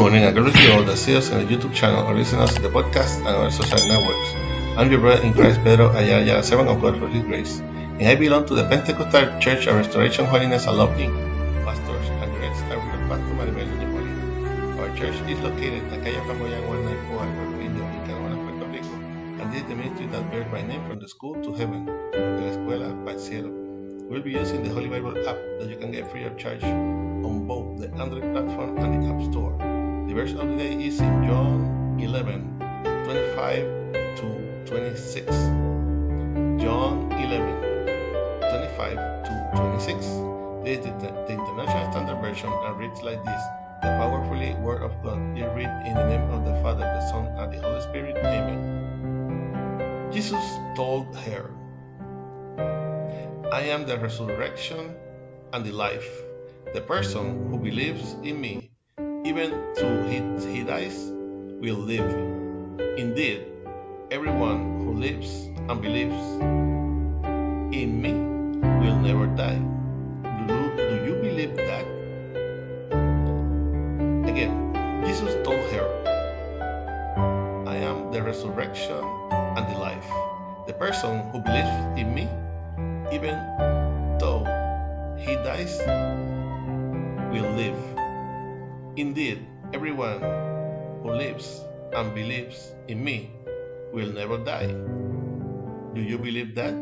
Good morning. I greet you all see us on the YouTube channel or listen us to the podcast and our social networks. I'm your brother in Christ, Pedro Ayala, servant of God for His grace, and I belong to the Pentecostal Church of Restoration Holiness and Love Inc. Pastors and are with Pastor Maribel Molina. Our church is located in Calle Flamboyant 194 Albert Video in Canona, Puerto Rico, and this is the ministry that bears my name from the school to heaven, la escuela al cielo. We'll be using the Holy Bible app that you can get free of charge on both the Android platform and the App Store. The verse of the day is in John 11 25 to 26. John 11 25 to 26. This is the, the International Standard Version and reads like this The powerfully Word of God is read in the name of the Father, the Son, and the Holy Spirit. Amen. Jesus told her, I am the resurrection and the life. The person who believes in me even though he, he dies, will live. Indeed, everyone who lives and believes in me will never die. Do do you believe that? Again, Jesus told her, I am the resurrection and the life. The person who believes in me, even though he dies, will live. Indeed, everyone who lives and believes in me will never die. Do you believe that?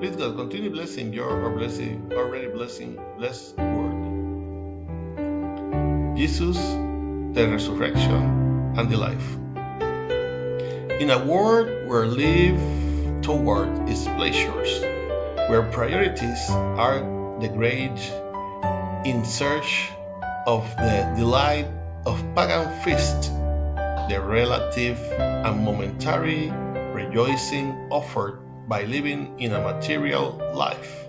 Please God continue blessing your or blessing already blessing blessed word. Jesus, the resurrection and the life. In a world where live toward its pleasures, where priorities are the great in search of the delight of pagan feast, the relative and momentary rejoicing offered by living in a material life.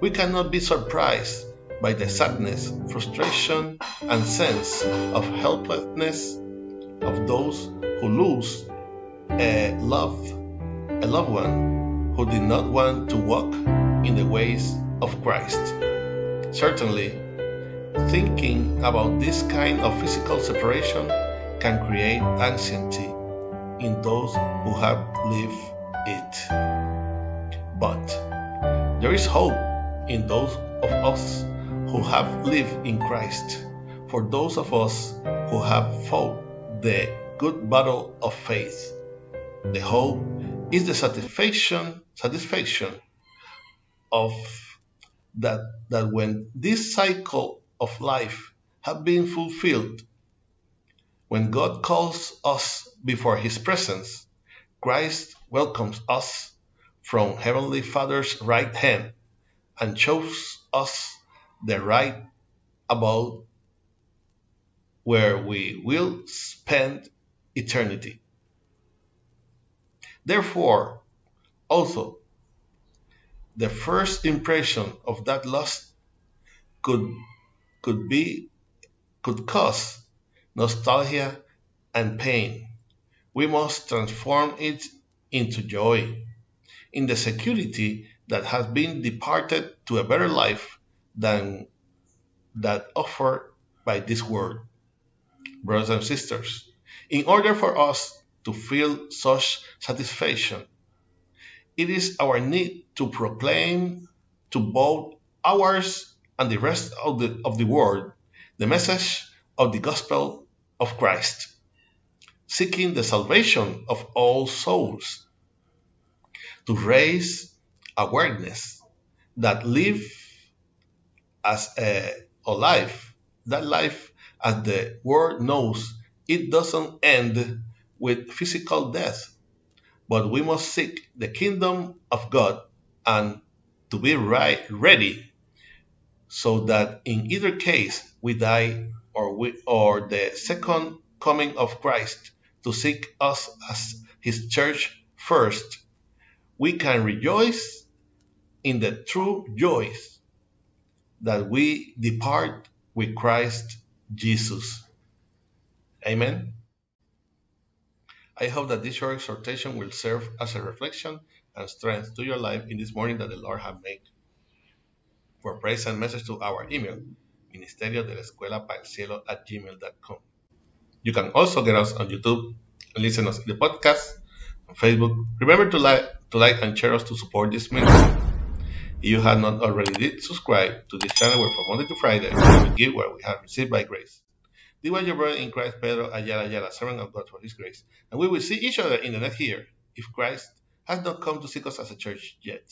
We cannot be surprised by the sadness, frustration, and sense of helplessness of those who lose a loved, a loved one who did not want to walk in the ways of Christ. Certainly, Thinking about this kind of physical separation can create anxiety in those who have lived it. But there is hope in those of us who have lived in Christ, for those of us who have fought the good battle of faith. The hope is the satisfaction satisfaction of that that when this cycle of life have been fulfilled. When God calls us before His presence, Christ welcomes us from Heavenly Father's right hand and shows us the right about where we will spend eternity. Therefore, also, the first impression of that lust could could be could cause nostalgia and pain. We must transform it into joy, in the security that has been departed to a better life than that offered by this world. Brothers and sisters, in order for us to feel such satisfaction, it is our need to proclaim to both ours and the rest of the, of the world the message of the gospel of Christ, seeking the salvation of all souls, to raise awareness that live as a, a life, that life as the world knows, it doesn't end with physical death, but we must seek the kingdom of God and to be right ready so that in either case we die or we, or the second coming of Christ to seek us as his church first, we can rejoice in the true joys that we depart with Christ Jesus. Amen. I hope that this short exhortation will serve as a reflection and strength to your life in this morning that the Lord has made for praise and message to our email, ministerio de la escuela para el cielo at gmail.com. You can also get us on YouTube listen us in the podcast on Facebook. Remember to like, to like and share us to support this ministry. If you have not already did subscribe to this channel where from Monday to Friday we give what we have received by grace. This was your brother in Christ, Pedro Ayala Ayala, servant of God for his grace. And we will see each other in the next year if Christ has not come to seek us as a church yet.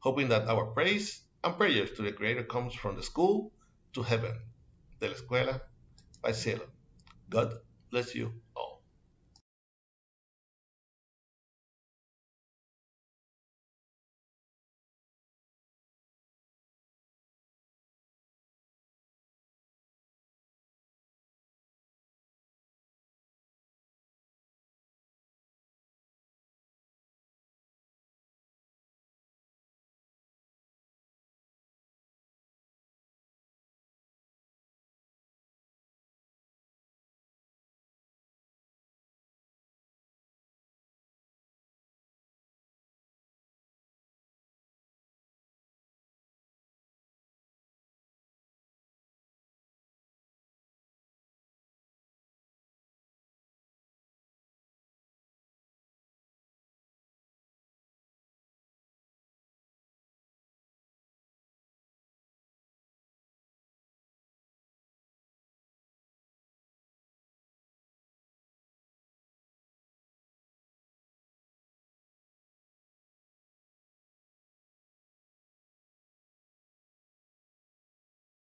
Hoping that our praise and prayers to the Creator comes from the school to heaven, de la escuela by cielo. God bless you.